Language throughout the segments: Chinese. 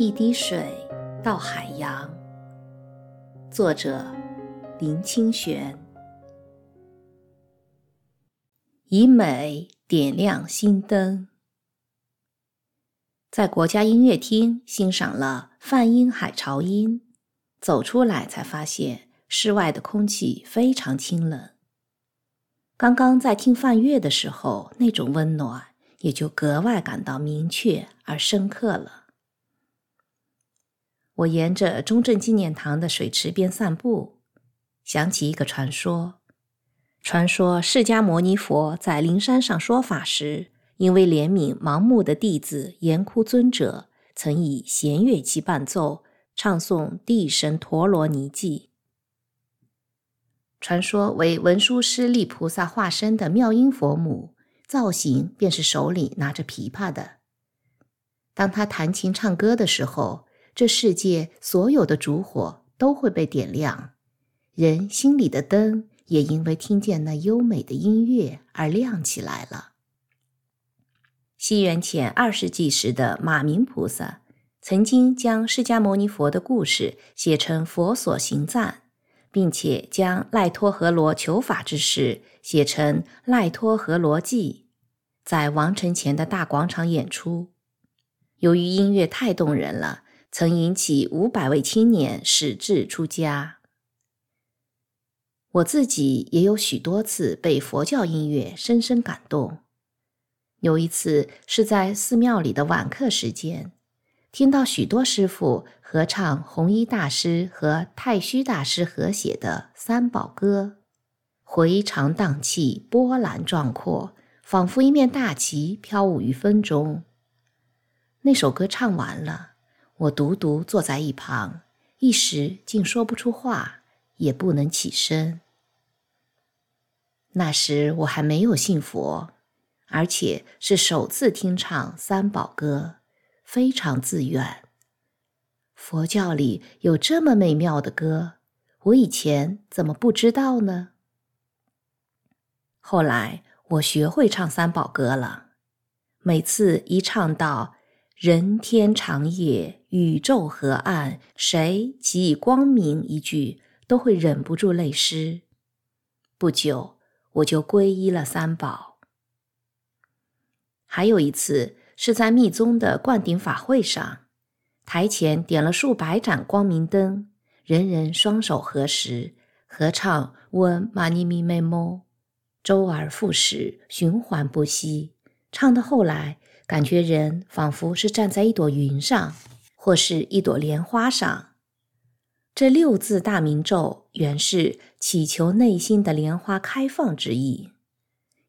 一滴水到海洋。作者：林清玄。以美点亮心灯。在国家音乐厅欣赏了泛音海潮音，走出来才发现室外的空气非常清冷。刚刚在听泛乐的时候，那种温暖也就格外感到明确而深刻了。我沿着中正纪念堂的水池边散步，想起一个传说：传说释迦牟尼佛在灵山上说法时，因为怜悯盲目的弟子严窟尊者，曾以弦乐器伴奏唱诵地神陀罗尼记。传说为文殊师利菩萨化身的妙音佛母，造型便是手里拿着琵琶的。当他弹琴唱歌的时候，这世界所有的烛火都会被点亮，人心里的灯也因为听见那优美的音乐而亮起来了。西元前二世纪时的马明菩萨，曾经将释迦牟尼佛的故事写成《佛所行赞》，并且将赖托和罗求法之事写成《赖托和罗记》，在王城前的大广场演出。由于音乐太动人了。曾引起五百位青年始志出家。我自己也有许多次被佛教音乐深深感动。有一次是在寺庙里的晚课时间，听到许多师傅合唱弘一大师和太虚大师合写的《三宝歌》，回肠荡气，波澜壮阔，仿佛一面大旗飘舞于风中。那首歌唱完了。我独独坐在一旁，一时竟说不出话，也不能起身。那时我还没有信佛，而且是首次听唱三宝歌，非常自愿。佛教里有这么美妙的歌，我以前怎么不知道呢？后来我学会唱三宝歌了，每次一唱到。人天长夜，宇宙河岸，谁给以光明？一句都会忍不住泪湿。不久，我就皈依了三宝。还有一次是在密宗的灌顶法会上，台前点了数百盏光明灯，人人双手合十，合唱“嗡玛尼咪咪哞”，周而复始，循环不息。唱到后来。感觉人仿佛是站在一朵云上，或是一朵莲花上。这六字大明咒原是祈求内心的莲花开放之意，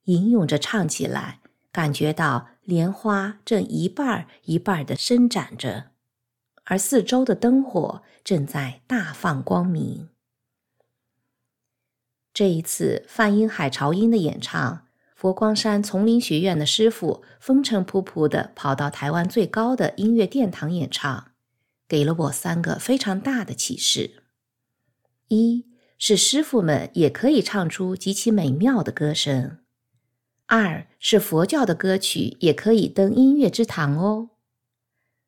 吟咏着唱起来，感觉到莲花正一半一半的伸展着，而四周的灯火正在大放光明。这一次泛音海潮音的演唱。佛光山丛林学院的师傅风尘仆仆地跑到台湾最高的音乐殿堂演唱，给了我三个非常大的启示：一是师傅们也可以唱出极其美妙的歌声；二是佛教的歌曲也可以登音乐之堂哦；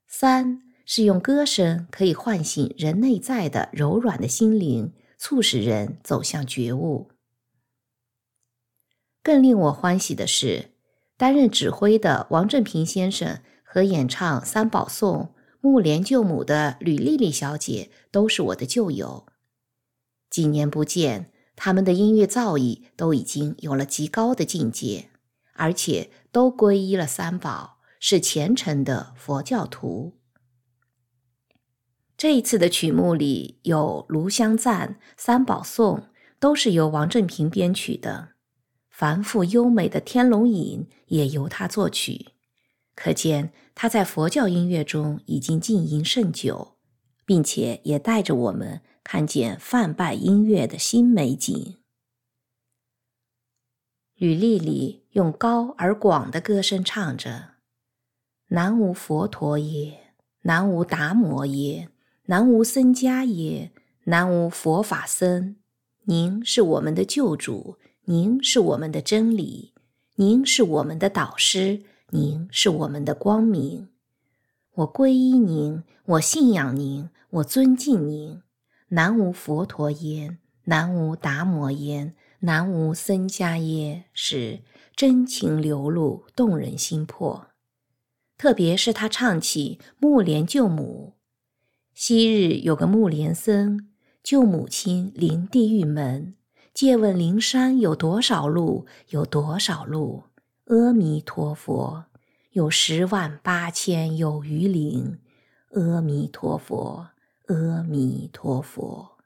三是用歌声可以唤醒人内在的柔软的心灵，促使人走向觉悟。更令我欢喜的是，担任指挥的王正平先生和演唱《三宝颂》《木莲救母》的吕丽丽小姐都是我的旧友。几年不见，他们的音乐造诣都已经有了极高的境界，而且都皈依了三宝，是虔诚的佛教徒。这一次的曲目里有《炉香赞》《三宝颂》，都是由王正平编曲的。繁复优美的《天龙引》也由他作曲，可见他在佛教音乐中已经经营甚久，并且也带着我们看见泛拜音乐的新美景。吕丽丽用高而广的歌声唱着：“南无佛陀耶，南无达摩耶，南无僧伽耶，南无佛法僧，您是我们的救主。”您是我们的真理，您是我们的导师，您是我们的光明。我皈依您，我信仰您，我尊敬您。南无佛陀耶，南无达摩耶，南无僧伽耶，是真情流露，动人心魄。特别是他唱起《木莲救母》，昔日有个木莲僧救母亲临地狱门，借问灵山有多少路？有多少路？阿弥陀佛。有十万八千有余灵，阿弥陀佛，阿弥陀佛。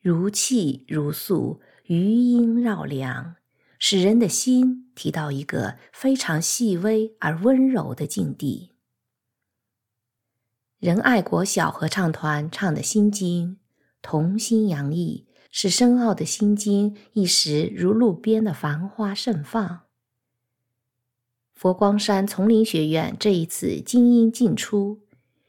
如泣如诉，余音绕梁，使人的心提到一个非常细微而温柔的境地。仁爱国小合唱团唱的《心经》，童心洋溢，使深奥的心经一时如路边的繁花盛放。佛光山丛林学院这一次精英进出，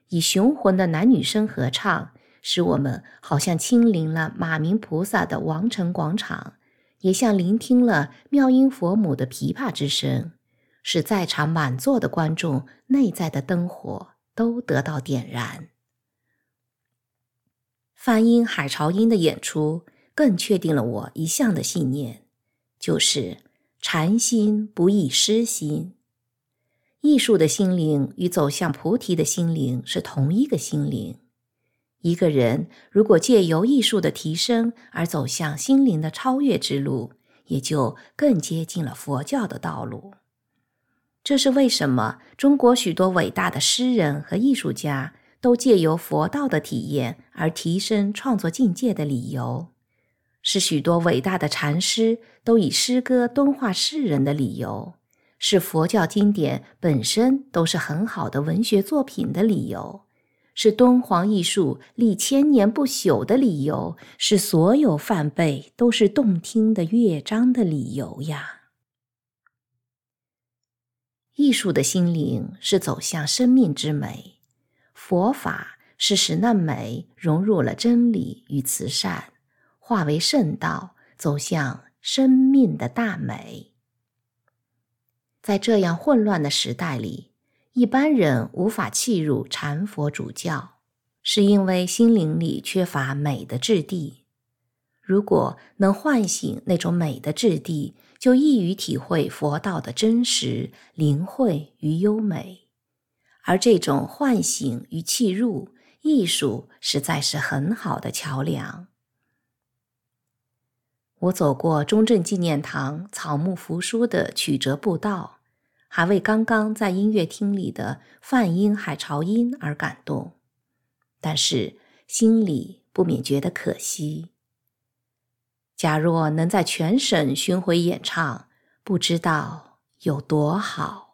以雄浑的男女声合唱，使我们好像亲临了马明菩萨的王城广场，也像聆听了妙音佛母的琵琶之声，使在场满座的观众内在的灯火都得到点燃。梵音海潮音的演出，更确定了我一向的信念，就是禅心不异诗心。艺术的心灵与走向菩提的心灵是同一个心灵。一个人如果借由艺术的提升而走向心灵的超越之路，也就更接近了佛教的道路。这是为什么中国许多伟大的诗人和艺术家都借由佛道的体验而提升创作境界的理由，是许多伟大的禅师都以诗歌敦化世人的理由。是佛教经典本身都是很好的文学作品的理由，是敦煌艺术历千年不朽的理由，是所有梵呗都是动听的乐章的理由呀。艺术的心灵是走向生命之美，佛法是使那美融入了真理与慈善，化为圣道，走向生命的大美。在这样混乱的时代里，一般人无法契入禅佛主教，是因为心灵里缺乏美的质地。如果能唤醒那种美的质地，就易于体会佛道的真实、灵慧与优美。而这种唤醒与契入，艺术实在是很好的桥梁。我走过中正纪念堂草木扶疏的曲折步道。还为刚刚在音乐厅里的梵音海潮音而感动，但是心里不免觉得可惜。假若能在全省巡回演唱，不知道有多好。